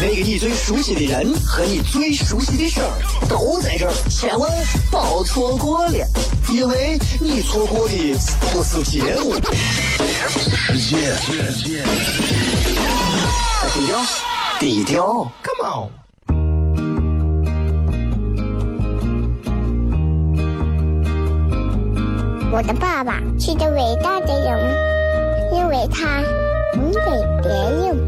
那个你最熟悉的人和你最熟悉的事儿都在这儿，千万别错过了，因为你错过的不是节目。低调，低调，Come on。我的爸爸是个伟大的人，因为他能给别人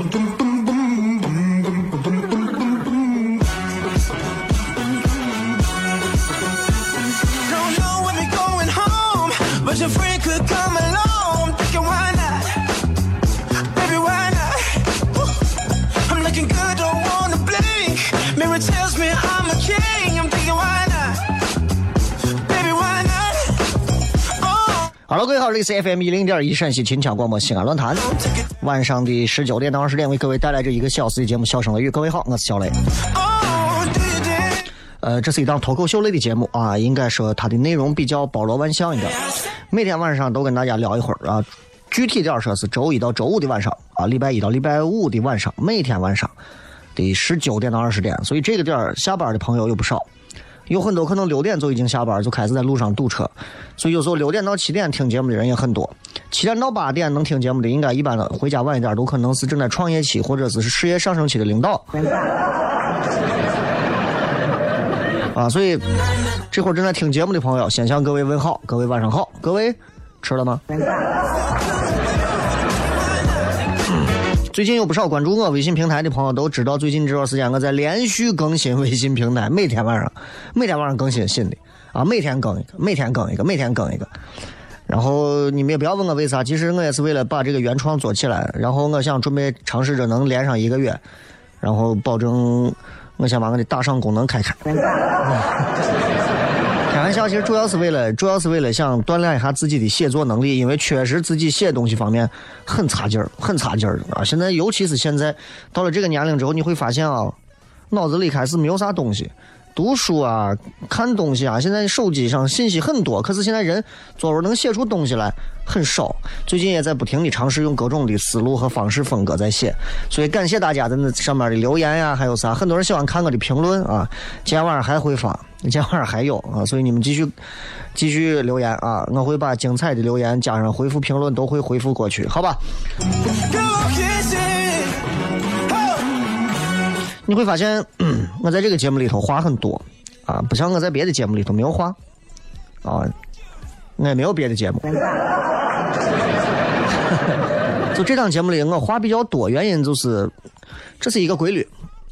your friend could come along. Thinking why not? Baby, why not? Woo. I'm looking good, don't wanna blink. Mirror tells me I'm a king. I'm thinking why not? Baby, why not? Oh, 哈喽，各位好，这里是 FM 一零点一陕西秦腔广播西安论坛，晚上的十九点到二十点为各位带来这一个小时的节目《笑声雷雨》。各位好，我是小雷。oh? 呃，这是一档脱口秀类的节目啊，应该说它的内容比较包罗万象一点，每天晚上都跟大家聊一会儿啊。具体点儿说是周一到周五的晚上啊，礼拜一到礼拜五的晚上，每天晚上的十九点到二十点，所以这个点儿下班的朋友有不少，有很多可能六点就已经下班，就开始在路上堵车，所以有时候六点到七点听节目的人也很多。七点到八点能听节目的，应该一般的回家晚一点，都可能是正在创业期或者是事业上升期的领导。啊，所以这会儿正在听节目的朋友，先向各位问好，各位晚上好，各位吃了吗？最近有不少关注我微信平台的朋友都知道，最近这段时间我在连续更新微信平台，每天晚上，每天晚上更新新的啊，每天更一个，每天更一个，每天更一个。然后你们也不要问我为啥，其实我也是为了把这个原创做起来。然后我想准备尝试着能连上一个月，然后保证我先把我的打赏功能开开。玩笑，其实主要是为了，主要是为了想锻炼一下自己的写作能力，因为确实自己写东西方面很差劲儿，很差劲儿啊！现在尤其是现在到了这个年龄之后，你会发现啊，脑子里开始没有啥东西，读书啊、看东西啊，现在手机上信息很多，可是现在人作文能写出东西来很少。最近也在不停的尝试用各种的思路和方式风格在写，所以感谢大家在那上面的留言呀、还有啥，很多人喜欢看我的评论啊。今天晚上还会发，今天晚上还有啊，所以你们继续继续留言啊，我会把精彩的留言加上回复评论都会回复过去，好吧？你会发现，我在这个节目里头话很多啊，不像我在别的节目里头没有话啊，我也没有别的节目。就这档节目里，我话比较多，原因就是这是一个规律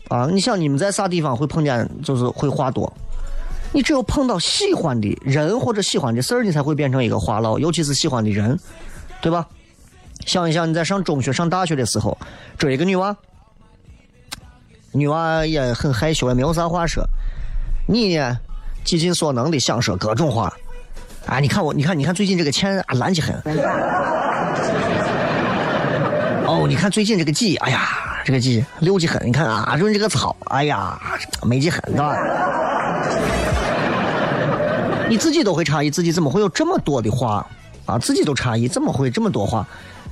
啊。你想，你们在啥地方会碰见，就是会话多？你只有碰到喜欢的人或者喜欢的事儿，你才会变成一个话痨，尤其是喜欢的人，对吧？想一想，你在上中学、上大学的时候，追一个女娃，女娃也很害羞，也没有啥话说。你呢，极尽所能的想说各种话。啊，你看我，你看，你看最近这个钱啊，烂起很。哦，你看最近这个鸡，哎呀，这个鸡溜起很。你看啊，润这个草，哎呀，美极很，对吧？你自己都会诧异，自己怎么会有这么多的话啊？自己都诧异，怎么会这么多话？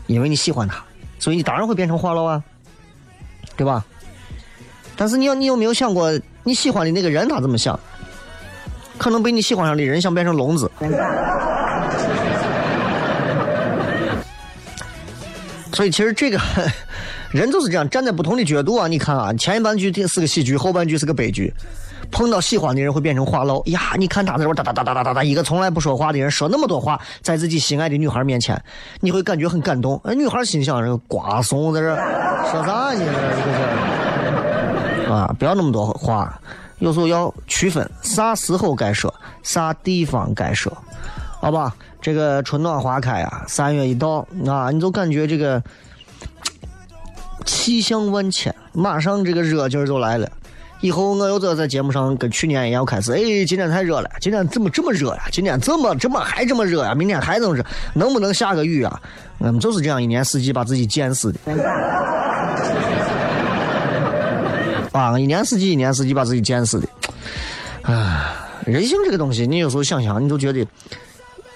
因为你喜欢他，所以你当然会变成话痨啊，对吧？但是你要，你有没有想过，你喜欢的那个人他怎么想？可能被你喜欢上的人想变成聋子。所以其实这个 人就是这样，站在不同的角度啊。你看啊，前半句是个喜剧，后半句是个悲剧。碰到喜欢的人会变成话痨呀！你看他在这哒哒哒哒哒哒哒，一个从来不说话的人说那么多话，在自己心爱的女孩面前，你会感觉很感动。哎，女孩心想：这瓜怂在这说啥呢？这是啊，不要那么多话，有时候要区分啥时候该说，啥地方该说，好吧？这个春暖花开啊，三月一到啊，你就感觉这个气象万千，马上这个热劲儿就来了。以后我又得在节目上跟去年一样开始，哎，今天太热了，今天怎么这么热呀？今天怎么这么还这么热呀？明天还这么热，能不能下个雨啊？我们就是这样一年四季把自己贱死的。啊，一年四季一年四季把自己贱死的。啊，人性这个东西，你有时候想想，你就觉得，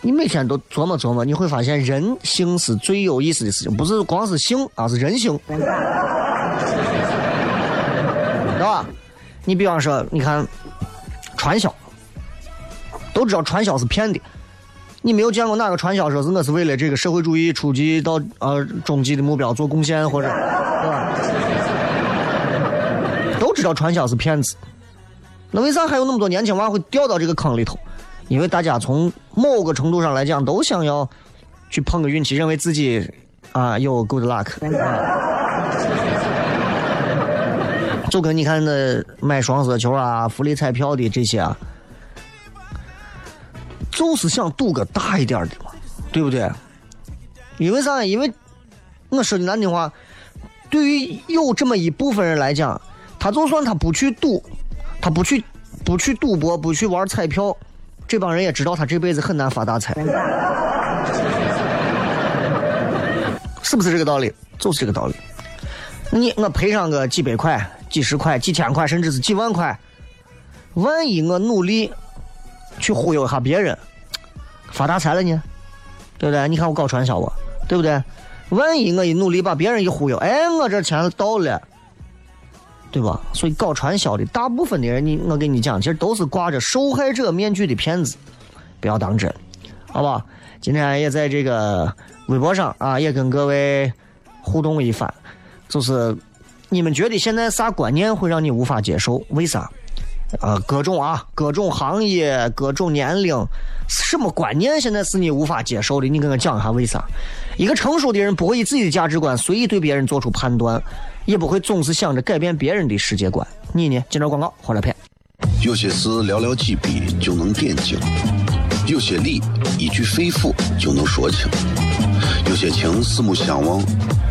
你每天都琢磨琢磨，你会发现人性是最有意思的事情，不是光是性，而是人性，对吧？你比方说，你看传销，都知道传销是骗的。你没有见过哪个传销说是我是为了这个社会主义初级到呃终极的目标做贡献，或者对吧？知道传销是骗子，那为啥还有那么多年轻娃会掉到这个坑里头？因为大家从某个程度上来讲，都想要去碰个运气，认为自己啊有 good luck。就跟你看那买双色球啊、福利彩票的这些啊，就是想赌个大一点的嘛，对不对？因为啥？因为我说句难听话，对于有这么一部分人来讲，他就算他不去赌，他不去不去赌博，不去玩彩票，这帮人也知道他这辈子很难发大财，是不是这个道理？就是这个道理。你我赔上个几百块。几十块、几千块，甚至是几万块，万一我努力去忽悠一下别人，发大财了呢？对不对？你看我搞传销我，对不对？万一我一努力把别人一忽悠，哎，我这钱到了，对吧？所以搞传销的大部分的人，你我跟你讲，其实都是挂着受害者面具的骗子，不要当真，好吧？今天也在这个微博上啊，也跟各位互动一番，就是。你们觉得现在啥观念会让你无法接受？为啥？呃，各种啊，各种行业，各种年龄，什么观念现在是你无法接受的？你跟我讲一下为啥？一个成熟的人不会以自己的价值观随意对别人做出判断，也不会总是想着改变别人的世界观。你呢？接着广告，回来片。有些事寥寥几笔就能点睛，有些理一句肺腑就能说清，有些情四目相望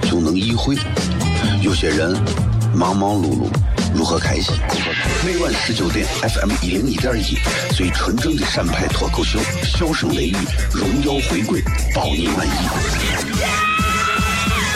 就能意会。有些人忙忙碌碌，如何开心？每晚十九点，FM 一零一点一，最纯正的陕派脱口秀，笑声雷雨，荣耀回归，包你满意。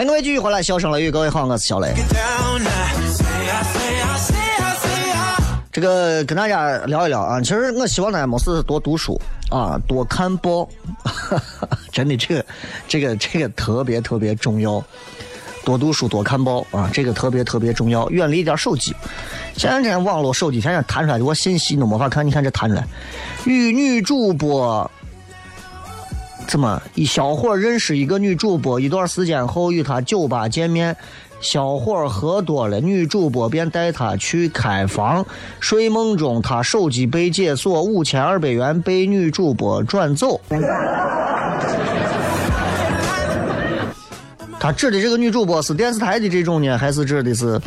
欢迎各位继续回来，笑声雷雨，各位好，我是小雷。这个跟大家聊一聊啊，其实我希望大家没事多读书啊，多看报，真的这个这个这个特别特别重要。多读书多看报啊，这个特别特别重要。远离一点手机，现在这网络手机天天弹出来的我信息都没法看，你看这弹出来，与女主播。怎么一小伙认识一个女主播，一段时间后与她酒吧见面，小伙喝多了，女主播便带他去开房，睡梦中他手机被解锁，五千二百元被女主播转走。他指的这个女主播是电视台的这种呢，还是指的是？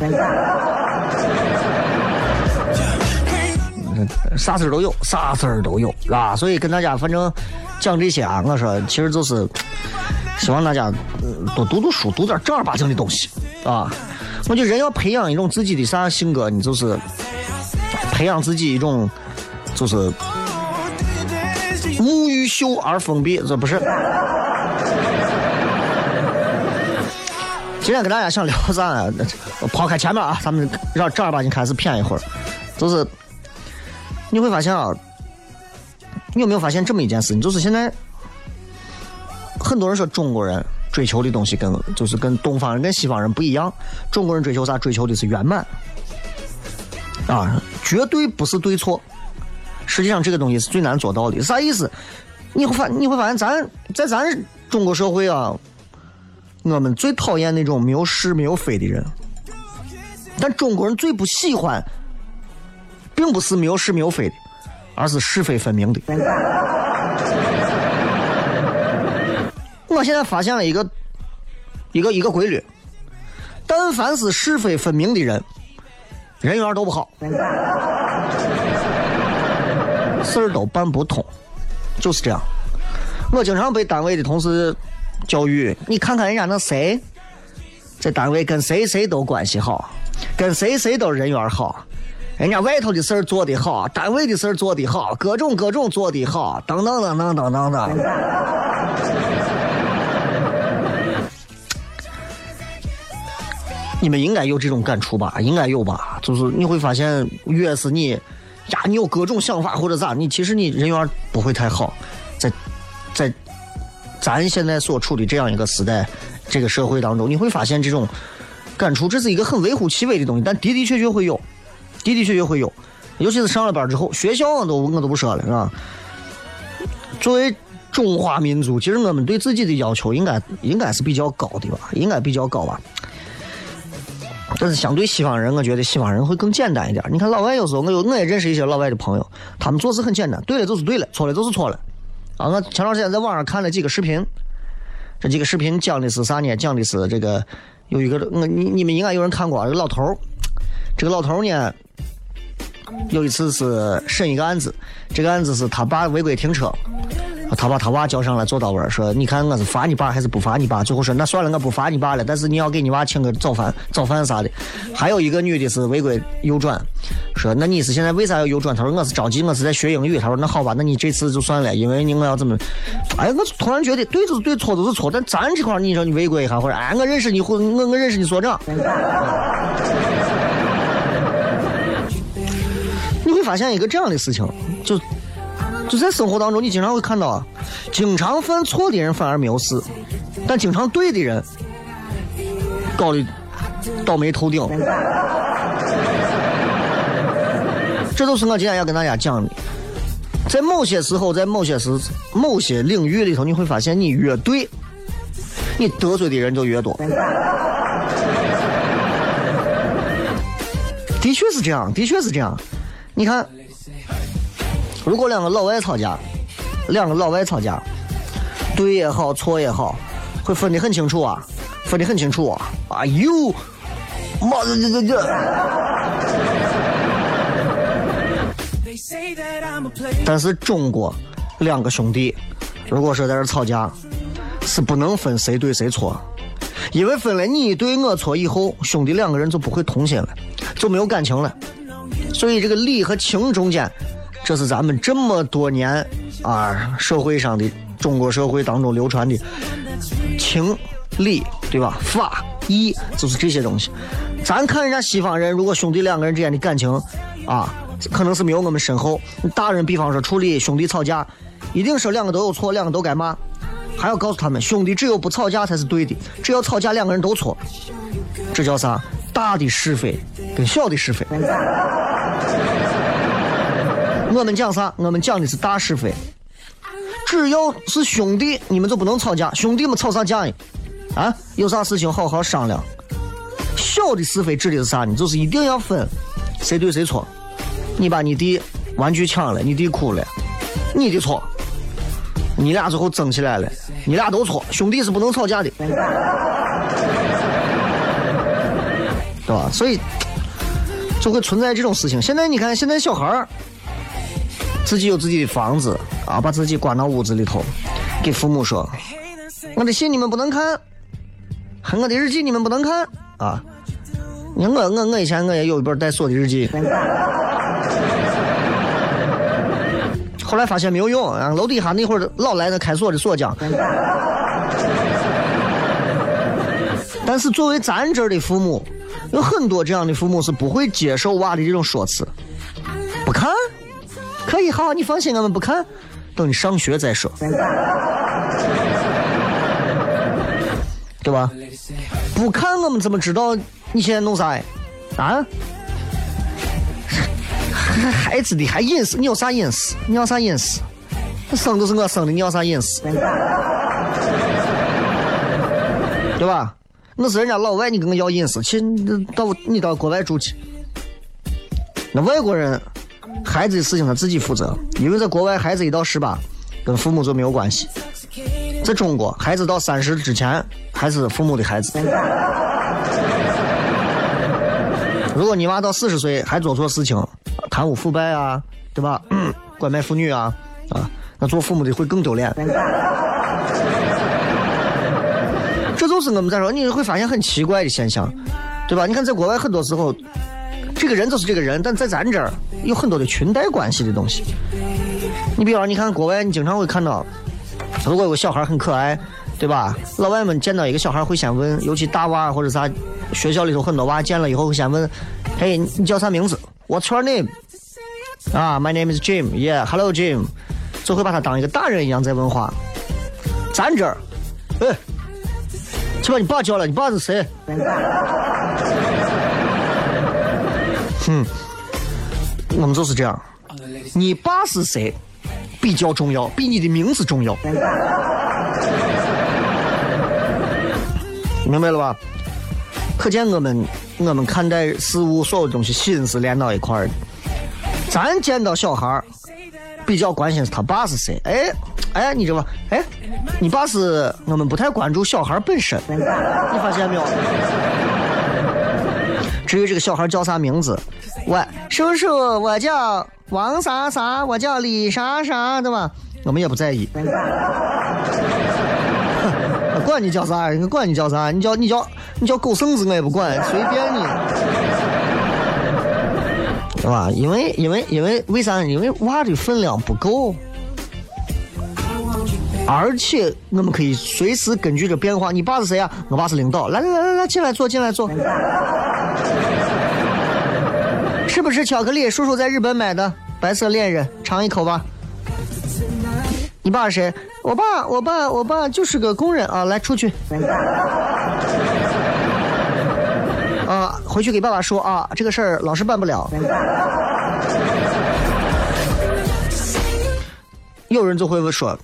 啥事儿都有，啥事儿都有啊！所以跟大家反正讲这些啊，我说其实就是希望大家、多读读书，读点正儿八经的东西啊！我觉得人要培养一种自己的啥性格，你就是培养自己一种就是物欲秀而封闭，这不是？今天跟大家想聊啥啊？抛开前面啊，咱们让正儿八经开始谝一会儿，就是你会发现啊，你有没有发现这么一件事情？就是现在很多人说中国人追求的东西跟就是跟东方人跟西方人不一样，中国人追求啥？追求的是圆满啊，绝对不是对错。实际上这个东西是最难做到的，啥意思？你会发你会发现咱在咱中国社会啊。我们最讨厌那种没有是没有非的人，但中国人最不喜欢，并不是没有是没有非的，而是是非分明的。我现在发现了一个一个一个规律：但凡是是非分明的人，人缘都不好，事儿都办不通，就是这样。我经常被单位的同事。教育，你看看人家那谁，在单位跟谁谁都关系好，跟谁谁都人缘好，人家外头的事儿做得好，单位的事儿做得好，各种各种做得好，等等等等等等等。你们应该有这种感触吧？应该有吧？就是你会发现，越是你呀，你有各种想法或者咋，你其实你人缘不会太好，在在。咱现在所处的这样一个时代，这个社会当中，你会发现这种感触，这是一个很微乎其微的东西，但的的确确会有，的的确确会有。尤其是上了班之后，学校我都我都不说了，是吧？作为中华民族，其实我们对自己的要求应该应该是比较高的吧，应该比较高吧。但是相对西方人，我觉得西方人会更简单一点。你看老外有时候，我有我也认识一些老外的朋友，他们做事很简单，对了就是对了，错了就是错了。啊，我前段时间在网上看了几个视频，这几个视频讲的是啥呢？讲的是这个有一个我你你们应该有人看过，这个老头儿，这个老头儿呢，有一次是审一个案子，这个案子是他爸违规停车。他把他娃叫上来坐到位，说：“你看我是罚你爸还是不罚你爸？”最后说：“那算了，我不罚你爸了，但是你要给你娃请个早饭、早饭啥的。”还有一个女的是违规右转，说：“那你是现在为啥要右转？”他说：“我是着急，我是在学英语。”他说：“那好吧，那你这次就算了，因为你我要怎么？”哎，我突然觉得对就是对，错就是错，但咱这块你说你违规一下，或者哎，我认识你，或我我认识你所长，发现一个这样的事情，就。就在生活当中，你经常会看到啊，经常犯错的人反而没有事，但经常对的人搞的倒霉透顶。这都是我今天要跟大家讲的。在某些时候，在某些时、某些领域里头，你会发现，你越对，你得罪的人就越多。的确是这样，的确是这样。你看。如果两个老外吵架，两个老外吵架，对也好，错也好，会分得很清楚啊，分得很清楚啊。哎呦，妈的这这这！但是中国两个兄弟，如果说在这吵架，是不能分谁对谁错，因为分了你对我错以后，兄弟两个人就不会同心了，就没有感情了。所以这个理和情中间。这是咱们这么多年啊社会上的中国社会当中流传的情理，对吧？法义就是这些东西。咱看人家西方人，如果兄弟两个人之间的感情啊，可能是没有我们深厚。大人比方说处理兄弟吵架，一定是两个都有错，两个都该骂，还要告诉他们，兄弟只有不吵架才是对的，只要吵架两个人都错。这叫啥？大的是非跟小的是非。我们讲啥？我们讲的是大是非。只要是兄弟，你们就不能吵架。兄弟们吵啥架呢？啊，有啥事情好好商量。小的是非指的是啥呢？就是一定要分谁对谁错。你把你弟玩具抢了，你弟哭了，你的错。你俩最后争起来了，你俩都错。兄弟是不能吵架的，对吧？所以就会存在这种事情。现在你看，现在小孩儿自己有自己的房子啊，把自己关到屋子里头，给父母说：“我的信你们不能看，我的日记你们不能看啊。”你我我我以前我也有一本带锁的日记。后来发现没有用，啊，楼底下那会儿老来那开锁的锁匠。但是作为咱这儿的父母，有很多这样的父母是不会接受娃的这种说辞。不看，可以好，你放心，我们不看，等你上学再说，对吧？不看我们怎么知道你现在弄啥？啊？孩子的还隐私？你有啥隐私？你要啥隐私？生都是我生的，你要啥隐私？对吧？那是人家老外，你跟我要隐私，去到你到国外住去。那外国人孩子的事情他自己负责，因为在国外孩子一到十八，跟父母就没有关系。在中国，孩子到三十之前还是父母的孩子。如果你娃到四十岁还做错事情，贪污腐败啊，对吧？拐卖妇女啊，啊，那做父母的会更丢脸。这就是我们在说，你会发现很奇怪的现象，对吧？你看在国外很多时候，这个人就是这个人，但在咱这儿有很多的裙带关系的东西。你比方你看国外，你经常会看到，如果有个小孩很可爱，对吧？老外们见到一个小孩会先问，尤其大娃或者啥。学校里头很多娃见了以后会先问：“嘿，你叫啥名字？What's your name？” 啊，My name is Jim. Yeah，Hello Jim。就会把他当一个大人一样在问话。咱这儿，哎，去把你爸叫来，你爸是谁？哼，我们就是这样。你爸是谁比较重要，比你的名字重要。明白了吧？可见我们我们看待事物所有东西心是连到一块儿的。咱见到小孩儿比较关心是他爸是谁。哎哎，你这吧，哎，你爸是我们不太关注小孩本身。你发现没有？至于这个小孩叫啥名字，我叔叔我叫王啥啥，我叫李啥啥，对吧？我们也不在意。管你叫啥，管你叫啥，你叫你叫你叫狗剩子，我也不管，随便你，是吧？因为因为因为为啥？因为娃的分量不够，而且我们可以随时根据这变化。你爸是谁啊？我爸是领导。来来来来来，进来坐，进来坐。是不是巧克力？叔叔在日本买的，白色恋人，尝一口吧。你爸是谁？我爸，我爸，我爸就是个工人啊！来，出去。啊，回去给爸爸说啊，这个事儿老是办不了。有人就会说，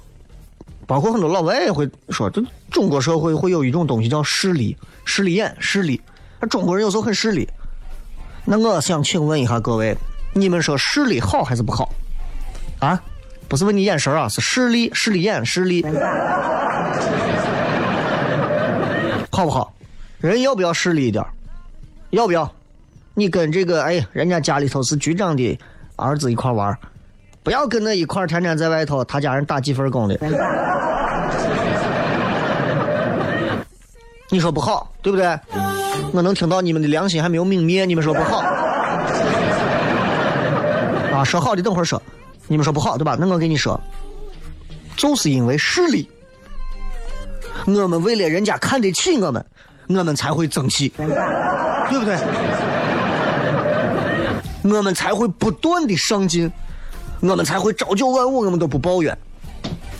包括很多老外也会说，这中国社会会有一种东西叫势利，势利眼，势利。中国人有时候很势利。那我想请问一下各位，你们说势利好还是不好？啊？不是问你眼神啊，是势力、势力眼、势力，好不好？人要不要势利一点？要不要？你跟这个哎，人家家里头是局长的儿子一块玩，不要跟那一块天天在外头，他家人打几份工的。你说不好，对不对？我能听到你们的良心还没有泯灭，你们说不好。啊，说好的等会儿说。你们说不好对吧？那我跟你说，就是因为势力，我们为了人家看得起我们，我们才会争气，对不对？我们才会不断的上进，我们才会朝九晚五，我们都不抱怨，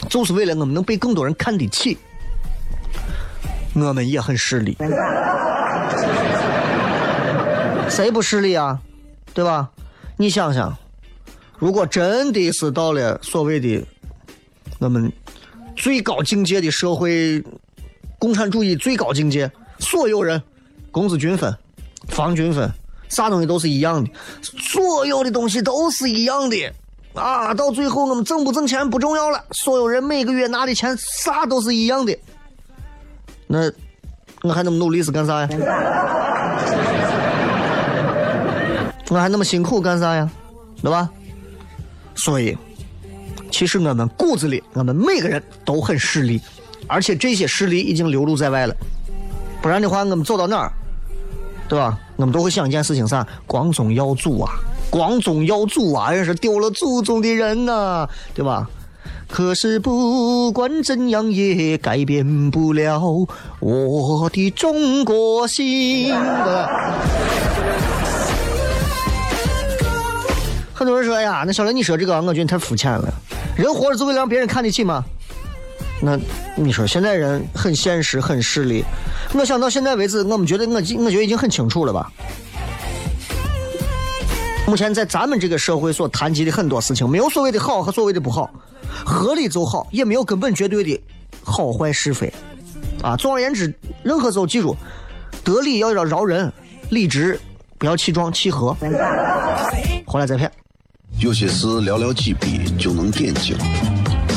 就是为了我们能被更多人看得起。我们也很势利，谁不势利啊？对吧？你想想。如果真的是到了所谓的我们最高境界的社会，共产主义最高境界，所有人工资均分，房均分，啥东西都是一样的，所有的东西都是一样的。啊，到最后我们挣不挣钱不重要了，所有人每个月拿的钱啥都是一样的。那我还那么努力是干啥呀？我还那么辛苦干啥呀？对吧？所以，其实我们骨子里，我们每个人都很势利，而且这些势力已经流露在外了。不然的话，我们走到哪儿，对吧？我们都会想一件事情：啥？光宗耀祖啊！光宗耀祖啊！人是丢了祖宗的人呐，对吧？可是不管怎样也改变不了我的中国心。很多人说：“哎呀，那小雷，你说这个，我觉得你太肤浅了。人活着就为了让别人看得起吗？那你说现在人很现实，很势利。我想到现在为止，我们觉得我我觉得已经很清楚了吧？目前在咱们这个社会所谈及的很多事情，没有所谓的好和所谓的不好，合理就好，也没有根本绝对的好坏是非。啊，总而言之，任何时候记住，得理要要饶人，理直不要气壮气和。回来再骗。有些事寥寥几笔就能点睛，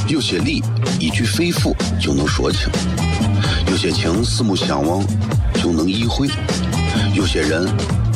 有些理一句肺腑就能说清，有些情四目相望就能意会，有些人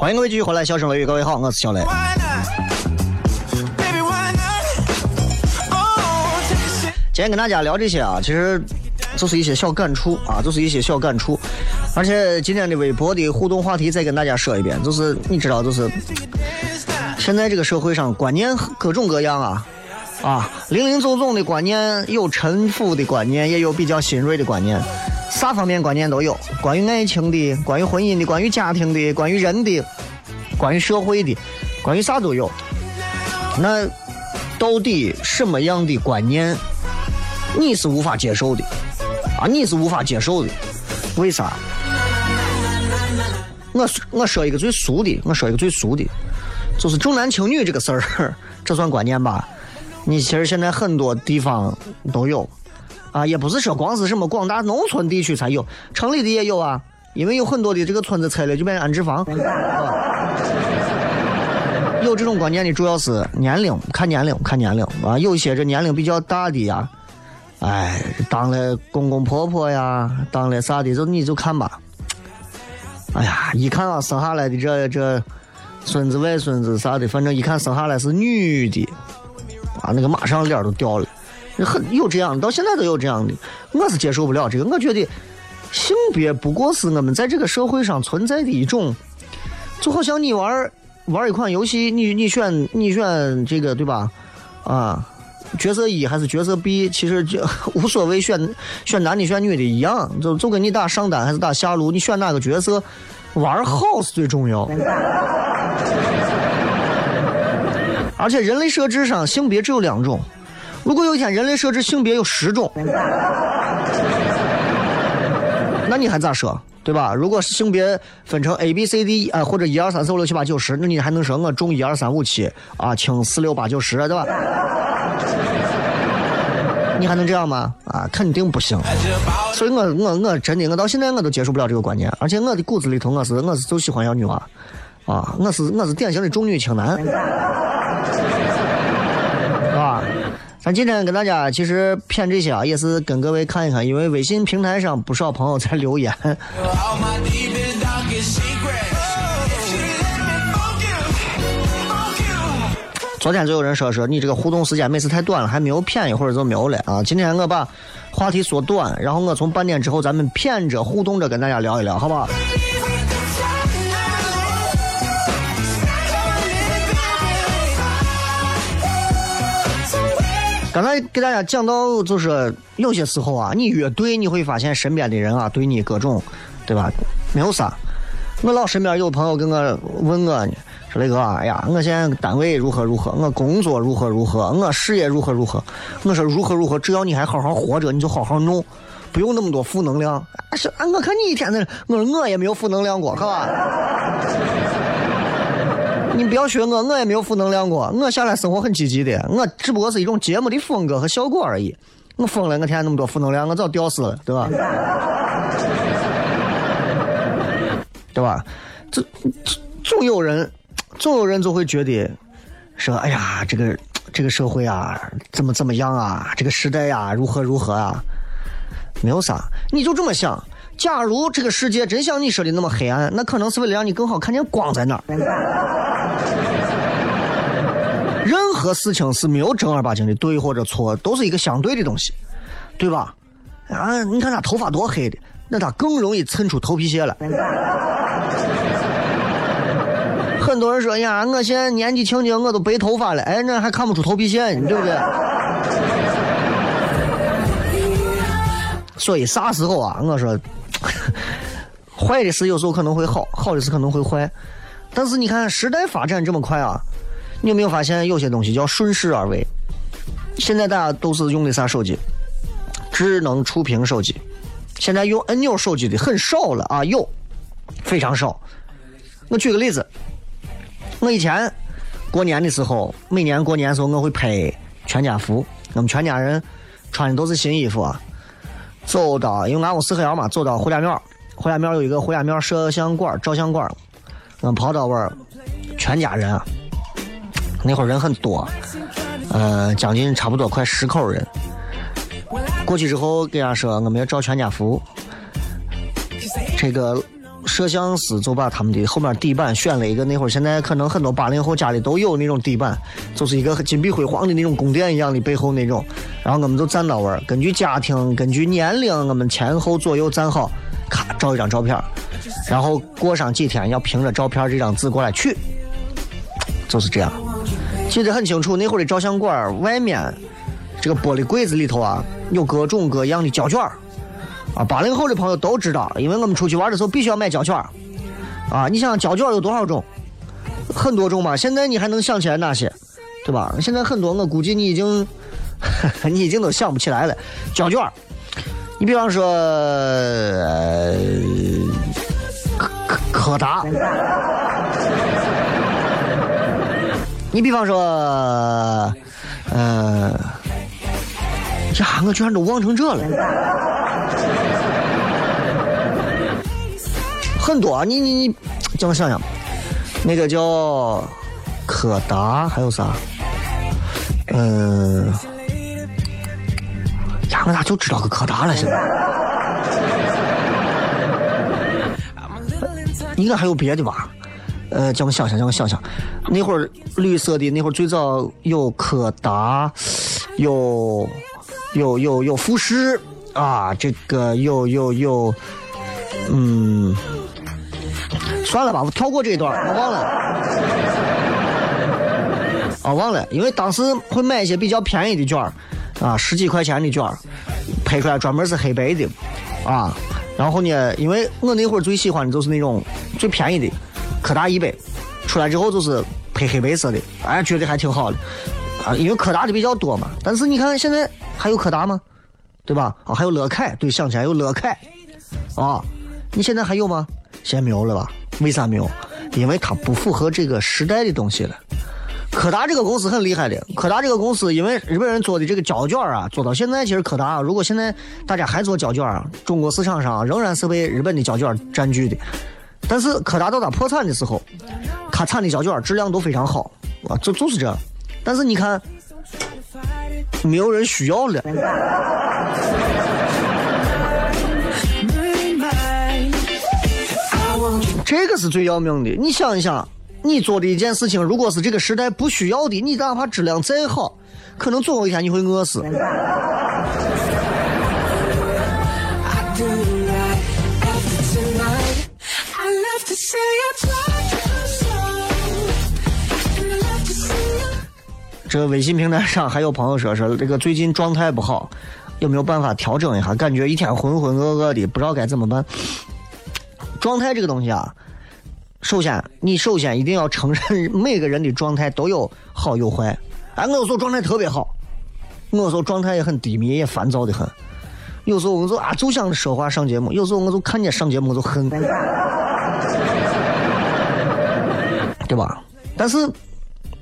欢迎各位继续回来，笑声雷雨，各位好，我是小雷。今天跟大家聊这些啊，其实就是一些小感触啊，就是一些小感触。而且今天的微博的互动话题再跟大家说一遍，就是你知道，就是现在这个社会上观念各种各样啊啊，林林总总的观念，有陈腐的观念，也有比较新锐的观念。啥方面观念都有，关于爱情的，关于婚姻的，关于家庭的，关于人的，关于社会的，关于啥都有。那到底什么样的观念你是无法接受的啊？你是无法接受的，为啥？我我说一个最俗的，我说一个最俗的，就是重男轻女这个事儿，这算观念吧？你其实现在很多地方都有。啊，也不是说光是什么广大农村地区才有，城里的也有啊。因为有很多的这个村子拆了就变成安置房。有这种观念的主要是年龄，看年龄，看年龄啊。有些这年龄比较大的呀，哎，当了公公婆婆呀，当了啥的，就你就看吧。哎呀，一看啊，生下来的这这孙子外孙子啥的，反正一看生下来是女的，啊，那个马上脸都掉了。很有这样，到现在都有这样的，我是接受不了这个。我觉得性别不过是我们在这个社会上存在的一种，就好像你玩玩一款游戏，你你选你选这个对吧？啊，角色一还是角色 B，其实就 无所谓选选男的选女的一样，就就跟你打上单还是打下路，你选哪个角色玩好是最重要。而且人类设置上性别只有两种。如果有一天人类设置性别有十种，那你还咋说？对吧？如果性别分成 A、B、C、D 啊、或者一二三四五六七八九十，那你还能说我重一二三五七啊，轻四六八九十，对吧？你还能这样吗？啊，肯定不行。所以我我我真的我到现在我都接受不了这个观念，而且我的骨子里头我是我是就喜欢要女娃，啊，我是我是典型的重女轻男，咱今天跟大家其实谝这些啊，也是跟各位看一看，因为微信平台上不少朋友在留言，昨天就有人说说你这个互动时间每次太短了，还没有谝一会儿就没有了啊！今天我把话题缩短，然后我从半点之后咱们谝着互动着跟大家聊一聊，好不好？刚才给大家讲到，就是有些时候啊，你越对，你会发现身边的人啊，对你各种，对吧？没有啥。我老身边有朋友跟我问我呢，说雷哥，哎呀，我现在单位如何如何，我工作如何如何，我事业如何如何。我说如何如何，只要你还好好活着，你就好好弄，不用那么多负能量。是啊，我看你一天在，我说我也没有负能量过，是吧？你不要学我，我也没有负能量过。我下来生活很积极的，我只不过是一种节目的风格和效果而已。我疯了，我天天那么多负能量，我早吊死了，对吧？对吧？这总有人，总有人就会觉得说，哎呀，这个这个社会啊，怎么怎么样啊，这个时代呀、如何如何啊，没有啥，你就这么想。假如这个世界真像你说的那么黑暗，那可能是为了让你更好看见光在哪儿。任何事情是没有正儿八经的对或者错，都是一个相对的东西，对吧？啊，你看他头发多黑的，那他更容易蹭出头皮屑来。很多人说呀，我现在年纪轻轻，我都白头发了，哎，那还看不出头皮屑呢，对不对？所以啥时候啊？我说，坏的事有时候可能会好，好的事可能会坏。但是你看时代发展这么快啊，你有没有发现有些东西叫顺势而为？现在大家都是用的啥手机？智能触屏手机。现在用按钮手机的很少了啊，有，非常少。我举个例子，我以前过年的时候，每年过年的时候我会拍全家福，我们全家人穿的都是新衣服啊。走到，因为俺屋四合院嘛，走到胡家庙，胡家庙有一个胡家庙摄像馆、照相馆，嗯跑到那儿，全家人，那会儿。人很多，呃，将近差不多快十口人。过去之后，给俺说我们要照全家福，这个摄像师就把他们的后面底板选了一个，那会儿。现在可能很多八零后家里都有那种底板，就是一个金碧辉煌的那种宫殿一样的背后那种。然后我们就站到那儿，根据家庭、根据年龄，我们前后左右站好，咔照一张照片儿。然后过上几天要凭着照片这张纸过来取，就是这样。记得很清楚，那会儿的照相馆儿外面这个玻璃柜子里头啊，有各种各样的胶卷儿啊。八零后的朋友都知道，因为我们出去玩的时候必须要买胶卷儿啊。你想胶卷有多少种？很多种吧。现在你还能想起来哪些？对吧？现在很多，我估计你已经 你已经都想不起来了。胶卷，你比方说，柯柯柯达，你比方说，呃，呀，我居然都忘成这了。很多啊，你你你，叫我想想，那个叫柯达，还有啥？嗯、我咋就知道个柯达了？现在应该还有别的吧？呃，叫我想想，叫我想想，那会儿绿色的，那会儿最早有柯达，有有有有富士啊，这个有有有，嗯，算了吧，我跳过这一段，我忘了。啊，忘了，因为当时会买一些比较便宜的卷儿，啊，十几块钱的卷儿，拍出来专门是黑白的，啊，然后呢，因为我那会儿最喜欢的就是那种最便宜的柯达一百，出来之后就是配黑白色的，哎，觉得还挺好的，啊，因为柯达的比较多嘛。但是你看现在还有柯达吗？对吧？啊，还有乐凯，对，想起来有乐凯，啊，你现在还有吗？现在没有了吧？为啥没有？因为它不符合这个时代的东西了。柯达这个公司很厉害的，柯达这个公司因为日本人做的这个胶卷啊，做到现在其实柯达如果现在大家还做胶卷啊，中国市场上仍然是被日本的胶卷占据的。但是柯达到它破产的时候，它产的胶卷质量都非常好啊，就就是这。但是你看，没有人需要了。这个是最要命的。你想一想，你做的一件事情，如果是这个时代不需要的，你哪怕质量再好，可能总有一天你会饿死。I do right after tonight. I love to say I tried so, and I love to see you. 这微信平台上还有朋友说说这个最近状态不好，有没有办法调整一下？感觉一天浑浑噩噩的，不知道该怎么办。状态这个东西啊，首先你首先一定要承认每个人的状态都有好有坏。哎，我有时候状态特别好，我有时候状态也很低迷，也烦躁的很。有时候我就啊就想说话上节目，有时候我就看见上节目就恨，对吧？但是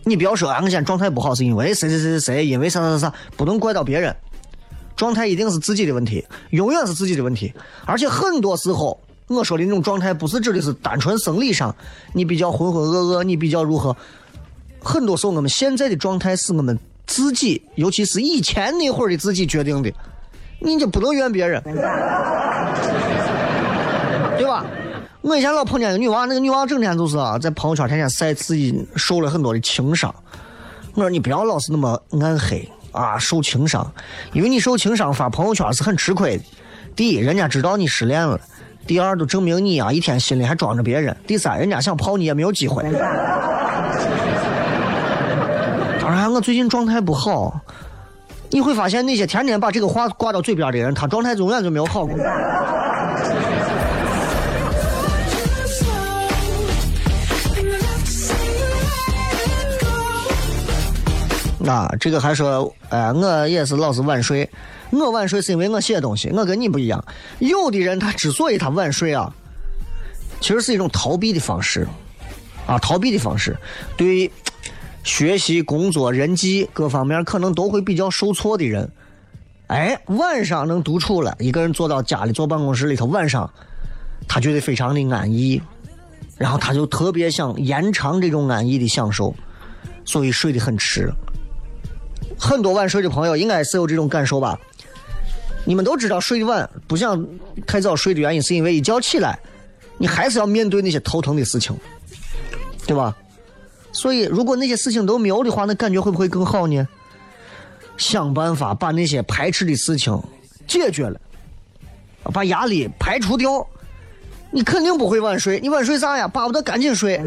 你不要说啊，我现在状态不好是因为谁谁谁谁谁，因为啥啥啥啥，不能怪到别人。状态一定是自己的问题，永远是自己的问题。而且很多时候，我说的那种状态，不是指的是单纯生理上，你比较浑浑噩噩，你比较如何。很多时候，我们现在的状态是我们自己，尤其是以前那会儿的自己决定的，你就不能怨别人，对吧？我以前老碰见个女娃，那个女娃整天就是啊，在朋友圈天天晒自己受了很多的情伤。我说你不要老是那么暗黑啊，受情伤，因为你受情伤发朋友圈是很吃亏的。第一，人家知道你失恋了；第二，就证明你啊一天心里还装着别人；第三，人家想泡你也没有机会。当然，我最近状态不好，你会发现那些天天把这个话挂到嘴边的人，他状态永远就没有好过。啊，这个还说，哎，我也是老是晚睡。我晚睡是因为我写东西，我跟你不一样。有的人他之所以他晚睡啊，其实是一种逃避的方式，啊，逃避的方式，对学习、工作、人际各方面可能都会比较受挫的人，哎，晚上能独处了，一个人坐到家里坐办公室里头，晚上他觉得非常的安逸，然后他就特别想延长这种安逸的享受，所以睡得很迟。很多晚睡的朋友应该是有这种感受吧？你们都知道睡得晚不想太早睡的原因，是因为一觉起来，你还是要面对那些头疼的事情，对吧？所以如果那些事情都没有的话，那感觉会不会更好呢？想办法把那些排斥的事情解决了，把压力排除掉，你肯定不会晚睡。你晚睡啥呀？巴不得赶紧睡。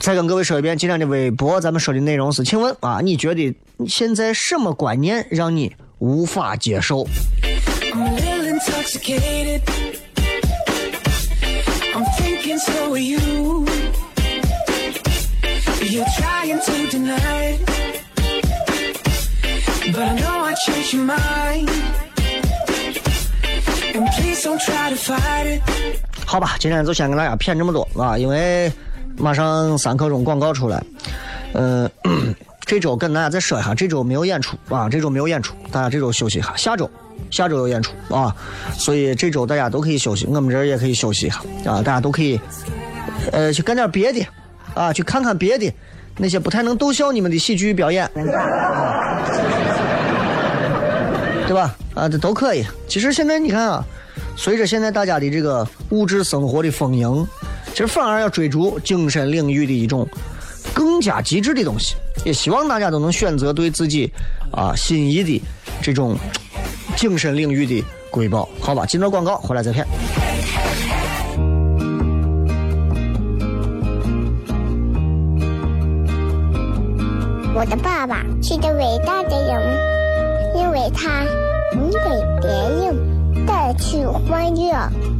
再跟各位说一遍，今天的微博咱们说的内容是：请问啊，你觉得现在什么观念让你无法接受.好吧，今天就先跟大家骗这么多啊，因为马上三刻钟广告出来，呃，这周跟大家再说一下，这周没有演出啊，这周没有演出，大家这周休息一下，下周下周有演出啊，所以这周大家都可以休息，我们这儿也可以休息一下啊，大家都可以呃去干点别的啊，去看看别的那些不太能逗笑你们的喜剧表演，对吧？啊，这都可以。其实现在你看啊，随着现在大家的这个物质生活的丰盈，其实反而要追逐精神领域的一种更加极致的东西。也希望大家都能选择对自己啊心仪的这种精神领域的瑰宝。好吧，进段广告，回来再片。我的爸爸是个伟大的人，因为他能给别人带去欢乐。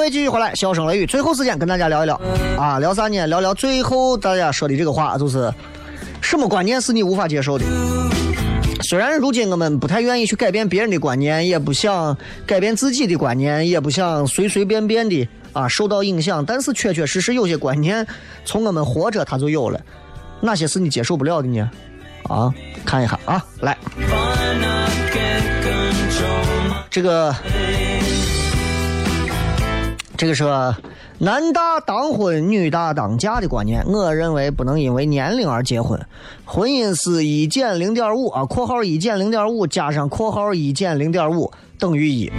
各位继续回来，笑声雷雨，最后时间跟大家聊一聊啊，聊啥呢？聊聊最后大家说的这个话，就是什么观念是你无法接受的？虽然如今我们不太愿意去改变别人的观念，也不想改变自己的观念，也不想随随便便的啊受到影响，但是确确实实有些观念从我们活着它就有了，哪些是你接受不了的呢？啊，看一下啊，来，这个这个是男大当婚，女大当嫁的观念，我认为不能因为年龄而结婚。婚姻是一减零点五啊，括号一减零点五加上括号一减零点五等于一。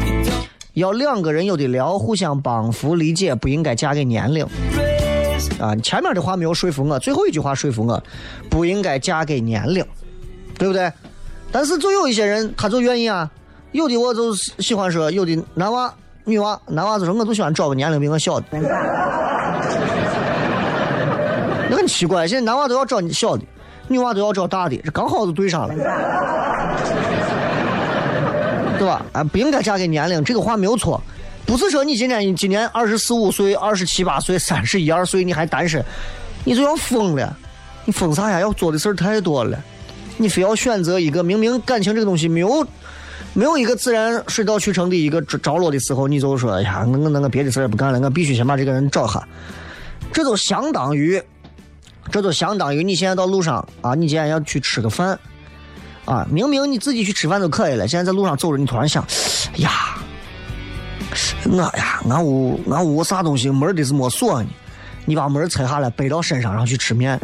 要两个人有的聊，互相帮扶理解，不应该嫁给年龄。啊，前面的话没有说服我，最后一句话说服我，不应该嫁给年龄，对不对？但是就有一些人，他就愿意啊。有的我就喜欢说，有的男娃、女娃，男娃就说我就喜欢找个年龄比我小的。那很奇怪，现在男娃都要找小的，女娃都要找大的，这刚好就对上了，对吧？啊，不应该嫁给年龄，这个话没有错。不是说你今年今年二十四五岁、二十七八岁、三十一二岁你还单身，你就要疯了。你疯啥呀？要做的事儿太多了，你非要选择一个明明感情这个东西没有没有一个自然水到渠成的一个着着落的时候，你就说哎呀，我我我别的事儿也不干了，我必须先把这个人找下。这就相当于，这就相当于你现在到路上啊，你今天要去吃个饭啊，明明你自己去吃饭就可以了，现在在路上走着，你突然想，哎呀，我呀，俺屋俺屋啥东西门得是没锁呢？你把门拆下来背到身上，然后去吃面。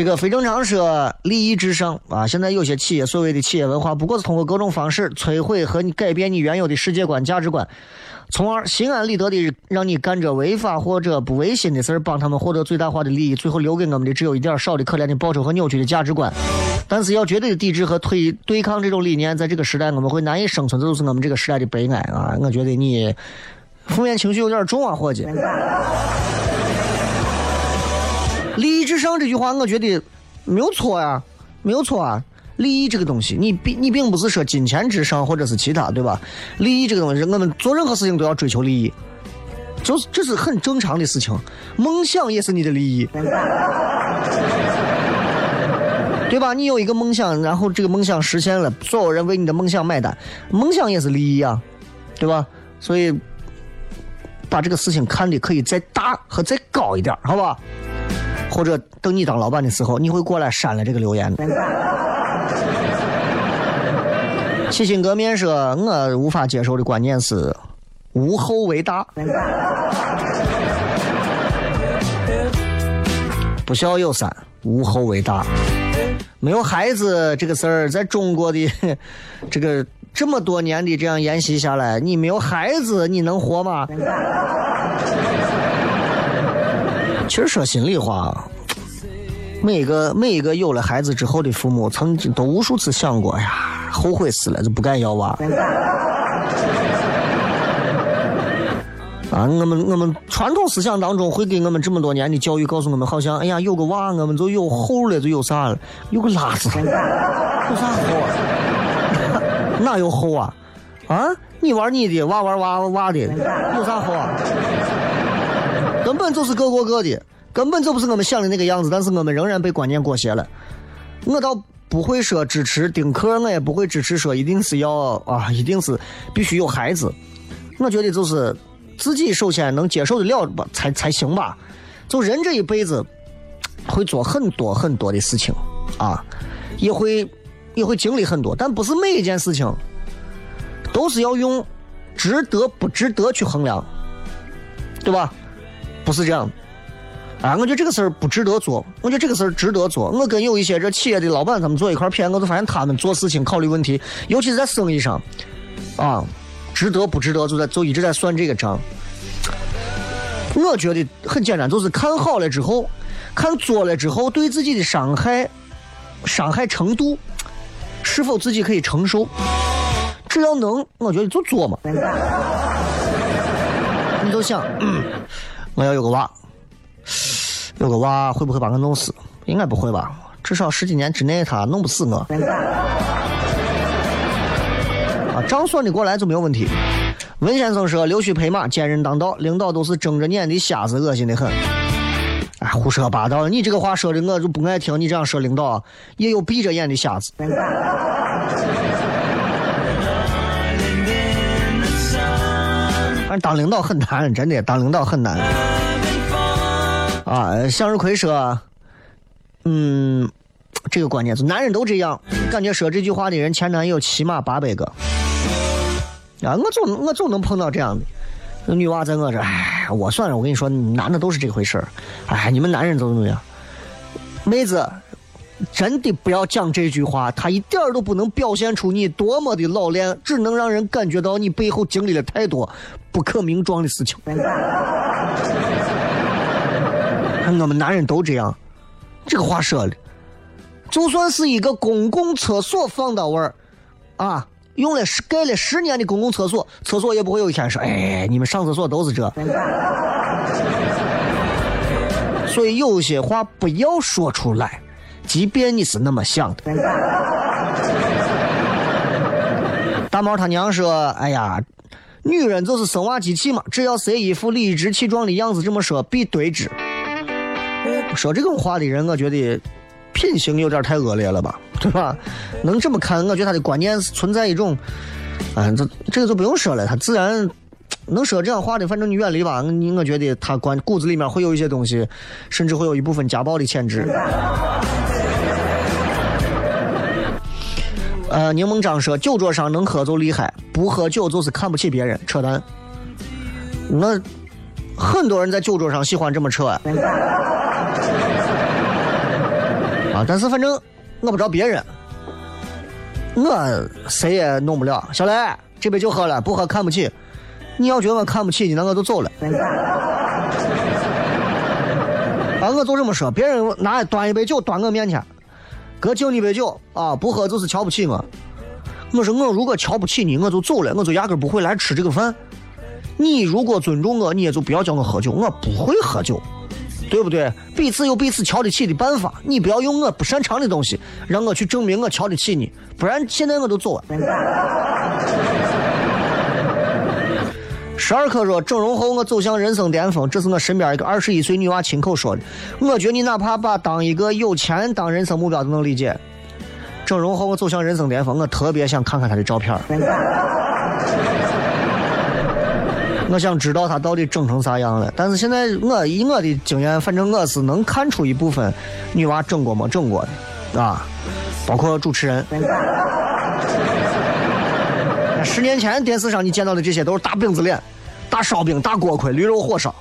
这个非正常说利益至上啊！现在有些企业所谓的企业文化，不过是通过各种方式摧毁和你改变你原有的世界观、价值观，从而心安理得的让你干着违法或者不违心的事儿，帮他们获得最大化的利益，最后留给我们的只有一点少的可怜的报酬和扭曲的价值观。但是要绝对的抵制和推对抗这种理念，在这个时代我们会难以生存，这就是我们这个时代的悲哀啊！我觉得你负面情绪有点重啊，伙计。利益至上这句话，我觉得没有错呀，没有错啊。利益这个东西，你并你并不是说金钱至上或者是其他，对吧？利益这个东西，我们做任何事情都要追求利益，就是这是很正常的事情。梦想也是你的利益，对吧？你有一个梦想，然后这个梦想实现了，所有人为你的梦想买单，梦想也是利益啊，对吧？所以把这个事情看的可以再大和再高一点，好吧？或者等你当老板的时候，你会过来删了这个留言。洗心革面说，我无法接受的观念是无后为大，不孝有三，无后为大。没有孩子这个事儿，在中国的 这个这么多年的这样沿袭下来，你没有孩子，你能活吗？其实说心里话，每一个每一个有了孩子之后的父母，曾经都无数次想过，哎呀，后悔死了，就不敢要娃。啊，我们我们传统思想当中会给我们这么多年的教育告诉我们，好像哎呀有个娃，我们就有后了，就有啥了，有个拉子，有啥后啊？哪有后啊？啊，你玩你的，娃玩娃娃的，有啥后啊？根本就是各过各的，根本就不是我们想的那个样子。但是我们仍然被观念裹挟了。我倒不会说支持丁克，我也不会支持说一定是要啊，一定是必须有孩子。我觉得就是自己首先能接受得了吧，才才行吧。就人这一辈子会做很多很多的事情啊，也会也会经历很多，但不是每一件事情都是要用值得不值得去衡量，对吧？不是这样。啊，我觉得这个事儿不值得做，我觉得这个事儿值得做。我跟有一些这企业的老板他们坐一块儿谝，我就发现他们做事情考虑问题，尤其是在生意上，啊，值得不值得，就在就一直在算这个账。我觉得很简单，就是看好了之后，看做了之后对自己的伤害，伤害程度是否自己可以承受。只要能，我觉得就做嘛。你就想，我要有个娃，有个娃会不会把我弄死？应该不会吧，至少十几年之内他弄不死我。啊，账算得过来就没有问题。文先生说：“溜须拍马，奸人当道，领导都是睁着眼的瞎子，恶心的很。”哎，胡说八道！你这个话说的我就不爱听。你这样说领导，也有闭着眼的瞎子。但是当领导很难，真的，当领导很难。啊，向日葵说：“嗯，这个观念就男人都这样，感觉说这句话的人前男友起码八百个。”啊，我总我总能碰到这样的女娃在我这，哎，我算了，我跟你说，男的都是这回事儿，哎，你们男人怎么怎么样？妹子，真的不要讲这句话，他一点儿都不能表现出你多么的老练，只能让人感觉到你背后经历了太多不可名状的事情。我们男人都这样，这个话说的，就算是一个公共厕所放到位儿，啊。用了十盖了十年的公共厕所，厕所也不会有一天说：“哎，你们上厕所都是这。”所以有些话不要说出来，即便你是那么想的。大毛他娘说：“哎呀，女人就是生娃机器嘛，只要谁一副理直气壮的样子这么说，必对之。”说这种话的人，我觉得。品行有点太恶劣了吧，对吧？能这么看，我觉得他的观念是存在一种，啊，这这个就不用说了，他自然能说这样话的，反正你远离吧。你我觉得他关骨子里面会有一些东西，甚至会有一部分家暴的潜质。呃，柠檬章说，酒桌上能喝就厉害，不喝酒就是看不起别人，扯淡。那很多人在酒桌上喜欢这么扯。啊但是反正我不着别人，我谁也弄不了。小雷，这杯酒喝了，不喝看不起。你要觉得我看不起你，那我就走了。啊，我就这么说，别人拿端一杯酒端我面前，哥敬你杯酒啊，不喝就是瞧不起我。我说我如果瞧不起你，我就走了，我就压根不会来吃这个饭。你如果尊重我，你也就不要叫我喝酒，我不会喝酒。对不对？彼此有彼此瞧得起的办法，你不要用我不擅长的东西让我去证明我瞧得起你，不然现在我都走了。十二颗说整容后我走向人生巅峰，这是我身边一个二十一岁女娃亲口说的。我觉得你哪怕把当一个有钱当人生目标都能理解。整容后我走向人生巅峰，我特别想看看她的照片。我想知道她到底整成啥样了，但是现在我以我的经验，反正我是能看出一部分女娃整过没整过的，啊，包括主持人。十年前电视上你见到的这些都是大饼子脸、大烧饼、大锅盔、驴肉火烧，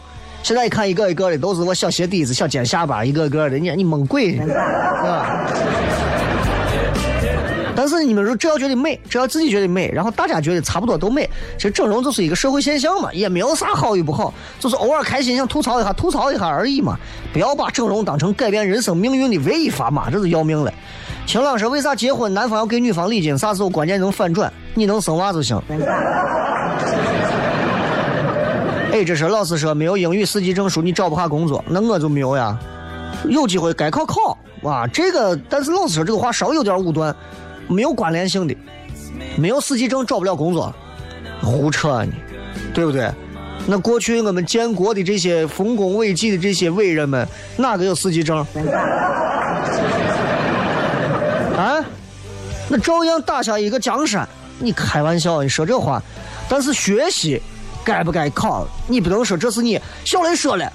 现在一看一个一个的都是我小鞋底子、小尖下巴，一个个的，你你蒙鬼，啊。但是你们说，只要觉得美，只要自己觉得美，然后大家觉得差不多都美，其实整容就是一个社会现象嘛，也没有啥好与不好，就是偶尔开心想吐槽一下，吐槽一下而已嘛。不要把整容当成改变人生命运的唯一砝码，这是要命了。晴朗说，为啥结婚男方要给女方礼金？啥时候关键能反转？你能生娃就行。哎，这是老师说没有英语四级证书你找不下工作，那我就没有呀。有机会该考考哇，这个但是老师说这个话稍有点武断。没有关联性的，没有四级证找不了工作，胡扯呢，对不对？那过去我们建国的这些丰功伟绩的这些伟人们，哪个有四级证？啊？那照样打下一个江山。你开玩笑，你说这话？但是学习该不该考？你不能说这是你小雷说了。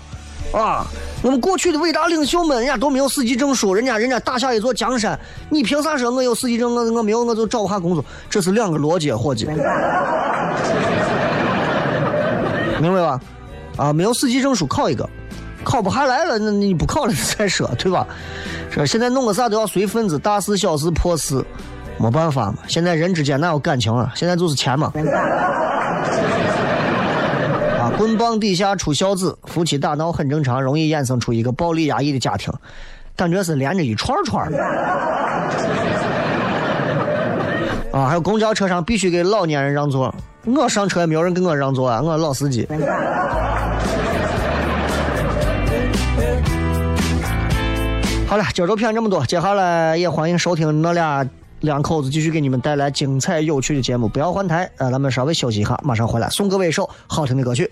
啊，我们过去的伟大领袖们，人家都没有四级证书，人家人家打下一座江山，你凭啥说我有四级证？我我没有，我就找不下工作，这是两个逻辑，伙计。明白吧？啊，没有四级证书考一个，考不下来了，那你不考了再说，对吧？是现在弄个啥都要随份子，大事小事破事，没办法嘛。现在人之间哪有感情啊？现在就是钱嘛。啊，棍棒底下出孝子，夫妻打闹很正常，容易衍生出一个暴力压抑的家庭，感觉是连着一串串的。啊，还有公交车上必须给老年人让座，我上车也没有人给我让座啊，我老司机。好了，今儿就骗这么多，接下来也欢迎收听那俩两口子继续给你们带来精彩有趣的节目，不要换台，呃，咱们稍微休息一下，马上回来，送各位一首好听的歌曲。